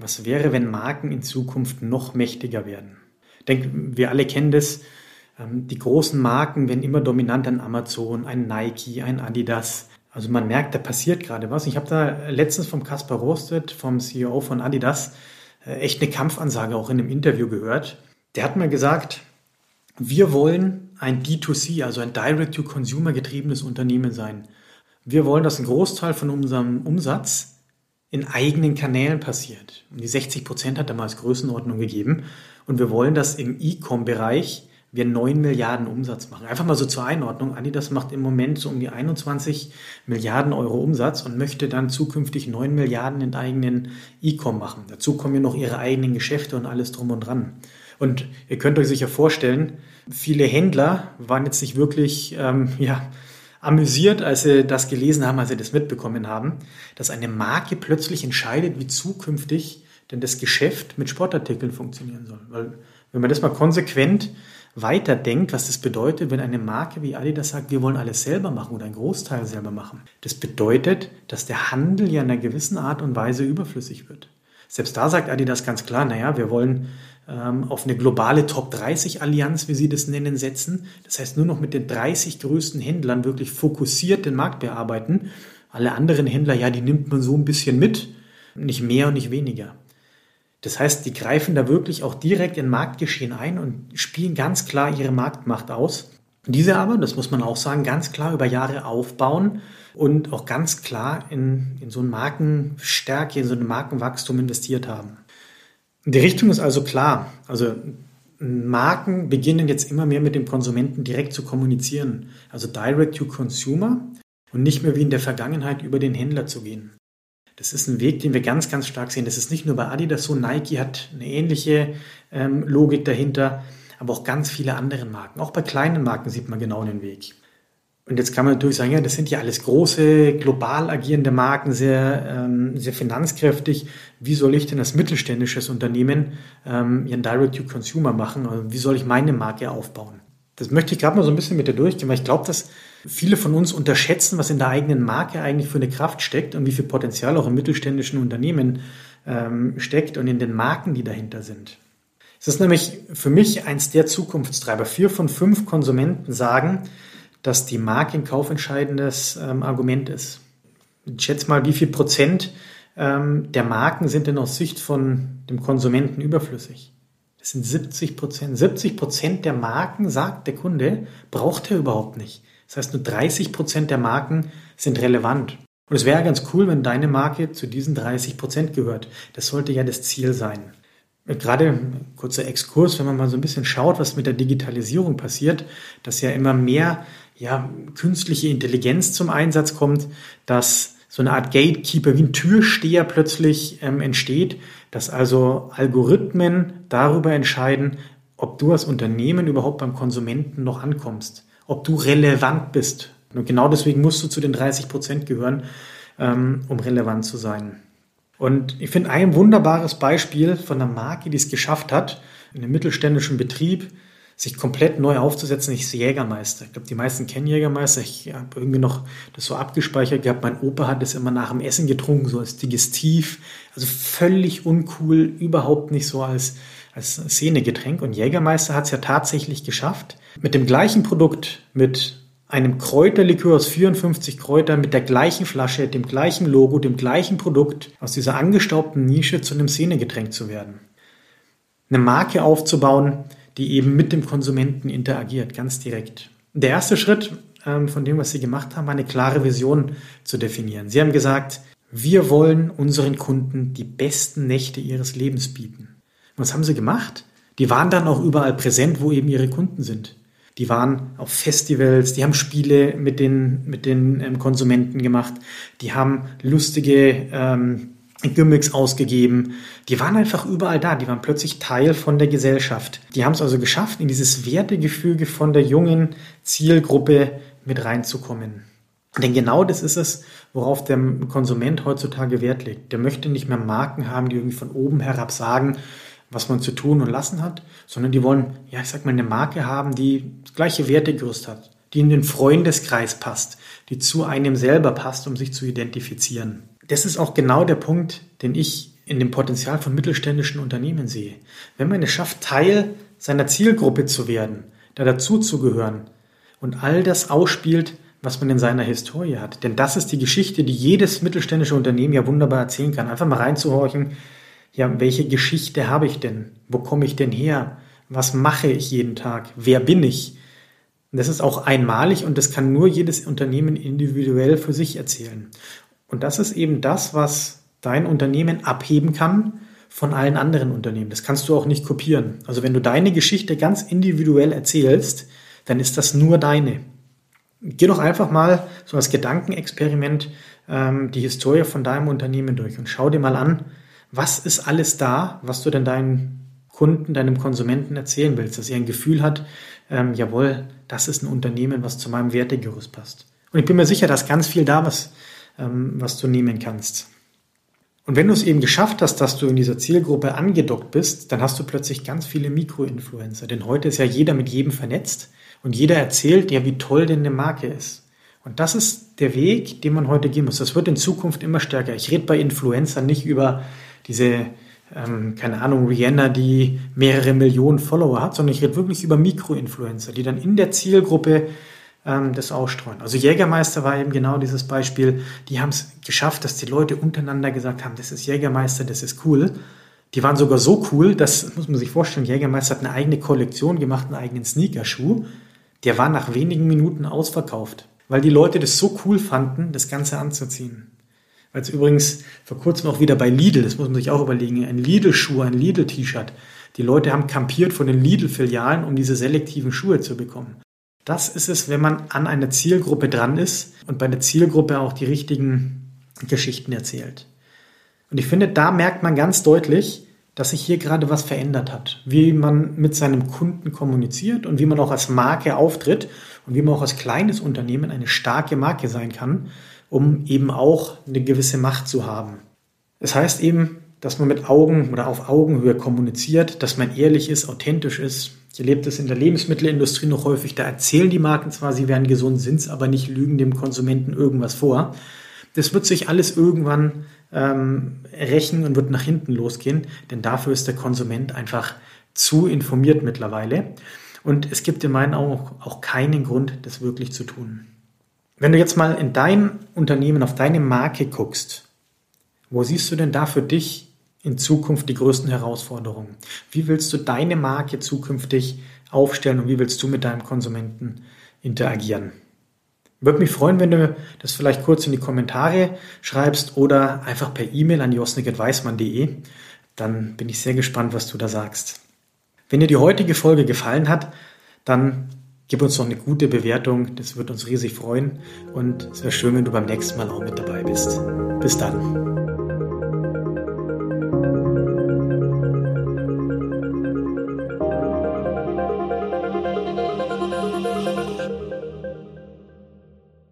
was wäre, wenn Marken in Zukunft noch mächtiger werden. Ich denke, wir alle kennen das. Ähm, die großen Marken werden immer dominant an Amazon, ein Nike, ein Adidas. Also man merkt, da passiert gerade was. Ich habe da letztens vom Kaspar Rostedt, vom CEO von Adidas, äh, echt eine Kampfansage auch in einem Interview gehört. Der hat mal gesagt, wir wollen ein D2C, also ein Direct-to-Consumer getriebenes Unternehmen sein. Wir wollen, dass ein Großteil von unserem Umsatz in eigenen Kanälen passiert. Und die 60 Prozent hat er mal als Größenordnung gegeben. Und wir wollen, dass im E-Com-Bereich wir 9 Milliarden Umsatz machen. Einfach mal so zur Einordnung. Adidas macht im Moment so um die 21 Milliarden Euro Umsatz und möchte dann zukünftig 9 Milliarden in eigenen E-Com machen. Dazu kommen ja noch ihre eigenen Geschäfte und alles drum und dran. Und ihr könnt euch sicher vorstellen, viele Händler waren jetzt nicht wirklich, ähm, ja, amüsiert, als sie das gelesen haben, als sie das mitbekommen haben, dass eine Marke plötzlich entscheidet, wie zukünftig denn das Geschäft mit Sportartikeln funktionieren soll. Weil wenn man das mal konsequent weiterdenkt, was das bedeutet, wenn eine Marke wie Adidas sagt, wir wollen alles selber machen oder einen Großteil selber machen. Das bedeutet, dass der Handel ja in einer gewissen Art und Weise überflüssig wird. Selbst da sagt Adidas ganz klar, naja, wir wollen auf eine globale Top 30 Allianz, wie sie das nennen, setzen. Das heißt, nur noch mit den 30 größten Händlern wirklich fokussiert den Markt bearbeiten. Alle anderen Händler, ja, die nimmt man so ein bisschen mit, nicht mehr und nicht weniger. Das heißt, die greifen da wirklich auch direkt in Marktgeschehen ein und spielen ganz klar ihre Marktmacht aus. Diese aber, das muss man auch sagen, ganz klar über Jahre aufbauen und auch ganz klar in, in so eine Markenstärke, in so ein Markenwachstum investiert haben. Die Richtung ist also klar. Also Marken beginnen jetzt immer mehr mit dem Konsumenten direkt zu kommunizieren. Also direct to consumer und nicht mehr wie in der Vergangenheit über den Händler zu gehen. Das ist ein Weg, den wir ganz, ganz stark sehen. Das ist nicht nur bei Adidas so. Nike hat eine ähnliche ähm, Logik dahinter, aber auch ganz viele andere Marken. Auch bei kleinen Marken sieht man genau den Weg. Und jetzt kann man natürlich sagen, ja, das sind ja alles große, global agierende Marken, sehr, ähm, sehr finanzkräftig. Wie soll ich denn als mittelständisches Unternehmen ähm, ihren Direct-to-Consumer machen? Also wie soll ich meine Marke aufbauen? Das möchte ich gerade mal so ein bisschen mit dir durchgehen, weil ich glaube, dass viele von uns unterschätzen, was in der eigenen Marke eigentlich für eine Kraft steckt und wie viel Potenzial auch im mittelständischen Unternehmen ähm, steckt und in den Marken, die dahinter sind. Es ist nämlich für mich eins der Zukunftstreiber. Vier von fünf Konsumenten sagen, dass die Marke ein kaufentscheidendes ähm, Argument ist. Ich schätze mal, wie viel Prozent ähm, der Marken sind denn aus Sicht von dem Konsumenten überflüssig? Das sind 70 Prozent. 70 Prozent der Marken, sagt der Kunde, braucht er überhaupt nicht. Das heißt, nur 30 Prozent der Marken sind relevant. Und es wäre ganz cool, wenn deine Marke zu diesen 30 Prozent gehört. Das sollte ja das Ziel sein. Gerade kurzer Exkurs, wenn man mal so ein bisschen schaut, was mit der Digitalisierung passiert, dass ja immer mehr ja, künstliche Intelligenz zum Einsatz kommt, dass so eine Art Gatekeeper wie ein Türsteher plötzlich ähm, entsteht, dass also Algorithmen darüber entscheiden, ob du als Unternehmen überhaupt beim Konsumenten noch ankommst, ob du relevant bist. Und genau deswegen musst du zu den 30 Prozent gehören, ähm, um relevant zu sein. Und ich finde ein wunderbares Beispiel von einer Marke, die es geschafft hat, in einem mittelständischen Betrieb sich komplett neu aufzusetzen, ist Jägermeister. Ich glaube, die meisten kennen Jägermeister. Ich habe irgendwie noch das so abgespeichert gehabt. Mein Opa hat das immer nach dem Essen getrunken, so als Digestiv. Also völlig uncool, überhaupt nicht so als, als Szenegetränk. Und Jägermeister hat es ja tatsächlich geschafft, mit dem gleichen Produkt, mit einem Kräuterlikör aus 54 Kräutern, mit der gleichen Flasche, dem gleichen Logo, dem gleichen Produkt, aus dieser angestaubten Nische zu einem Szenegetränk zu werden. Eine Marke aufzubauen, die eben mit dem Konsumenten interagiert, ganz direkt. Der erste Schritt ähm, von dem, was Sie gemacht haben, war eine klare Vision zu definieren. Sie haben gesagt, wir wollen unseren Kunden die besten Nächte ihres Lebens bieten. Was haben Sie gemacht? Die waren dann auch überall präsent, wo eben ihre Kunden sind. Die waren auf Festivals, die haben Spiele mit den, mit den ähm, Konsumenten gemacht, die haben lustige ähm, Gimmicks ausgegeben. Die waren einfach überall da. Die waren plötzlich Teil von der Gesellschaft. Die haben es also geschafft, in dieses Wertegefüge von der jungen Zielgruppe mit reinzukommen. Denn genau das ist es, worauf der Konsument heutzutage Wert legt. Der möchte nicht mehr Marken haben, die irgendwie von oben herab sagen, was man zu tun und lassen hat, sondern die wollen, ja, ich sag mal, eine Marke haben, die das gleiche Wertegerüst hat, die in den Freundeskreis passt, die zu einem selber passt, um sich zu identifizieren. Das ist auch genau der Punkt, den ich in dem Potenzial von mittelständischen Unternehmen sehe. Wenn man es schafft, Teil seiner Zielgruppe zu werden, da dazuzugehören und all das ausspielt, was man in seiner Historie hat. Denn das ist die Geschichte, die jedes mittelständische Unternehmen ja wunderbar erzählen kann. Einfach mal reinzuhorchen, ja, welche Geschichte habe ich denn? Wo komme ich denn her? Was mache ich jeden Tag? Wer bin ich? Das ist auch einmalig und das kann nur jedes Unternehmen individuell für sich erzählen. Und das ist eben das, was dein Unternehmen abheben kann von allen anderen Unternehmen. Das kannst du auch nicht kopieren. Also wenn du deine Geschichte ganz individuell erzählst, dann ist das nur deine. Geh doch einfach mal so als Gedankenexperiment ähm, die Historie von deinem Unternehmen durch und schau dir mal an, was ist alles da, was du denn deinen Kunden, deinem Konsumenten erzählen willst, dass er ein Gefühl hat, ähm, jawohl, das ist ein Unternehmen, was zu meinem Wertegerüst passt. Und ich bin mir sicher, dass ganz viel da, was, was du nehmen kannst. Und wenn du es eben geschafft hast, dass du in dieser Zielgruppe angedockt bist, dann hast du plötzlich ganz viele Mikroinfluencer. Denn heute ist ja jeder mit jedem vernetzt. Und jeder erzählt ja, wie toll denn eine Marke ist. Und das ist der Weg, den man heute gehen muss. Das wird in Zukunft immer stärker. Ich rede bei Influencern nicht über diese, ähm, keine Ahnung, Rihanna, die mehrere Millionen Follower hat, sondern ich rede wirklich über Mikroinfluencer, die dann in der Zielgruppe ähm, das ausstreuen. Also Jägermeister war eben genau dieses Beispiel. Die haben es geschafft, dass die Leute untereinander gesagt haben, das ist Jägermeister, das ist cool. Die waren sogar so cool, das muss man sich vorstellen, Jägermeister hat eine eigene Kollektion gemacht, einen eigenen Sneakerschuh der war nach wenigen Minuten ausverkauft, weil die Leute das so cool fanden, das Ganze anzuziehen. Weil es übrigens vor kurzem auch wieder bei Lidl, das muss man sich auch überlegen, ein Lidl-Schuh, ein Lidl-T-Shirt. Die Leute haben kampiert von den Lidl-Filialen, um diese selektiven Schuhe zu bekommen. Das ist es, wenn man an einer Zielgruppe dran ist und bei der Zielgruppe auch die richtigen Geschichten erzählt. Und ich finde, da merkt man ganz deutlich, dass sich hier gerade was verändert hat, wie man mit seinem Kunden kommuniziert und wie man auch als Marke auftritt und wie man auch als kleines Unternehmen eine starke Marke sein kann, um eben auch eine gewisse Macht zu haben. Das heißt eben, dass man mit Augen oder auf Augenhöhe kommuniziert, dass man ehrlich ist, authentisch ist. Ich erlebe das in der Lebensmittelindustrie noch häufig. Da erzählen die Marken zwar, sie wären gesund, sind es aber nicht, lügen dem Konsumenten irgendwas vor. Das wird sich alles irgendwann ähm, rächen und wird nach hinten losgehen, denn dafür ist der Konsument einfach zu informiert mittlerweile. Und es gibt in meinen Augen auch, auch keinen Grund, das wirklich zu tun. Wenn du jetzt mal in dein Unternehmen, auf deine Marke guckst, wo siehst du denn da für dich in Zukunft die größten Herausforderungen? Wie willst du deine Marke zukünftig aufstellen und wie willst du mit deinem Konsumenten interagieren? Würde mich freuen, wenn du das vielleicht kurz in die Kommentare schreibst oder einfach per E-Mail an josnik.weismann.de. Dann bin ich sehr gespannt, was du da sagst. Wenn dir die heutige Folge gefallen hat, dann gib uns noch eine gute Bewertung. Das wird uns riesig freuen. Und es wäre schön, wenn du beim nächsten Mal auch mit dabei bist. Bis dann.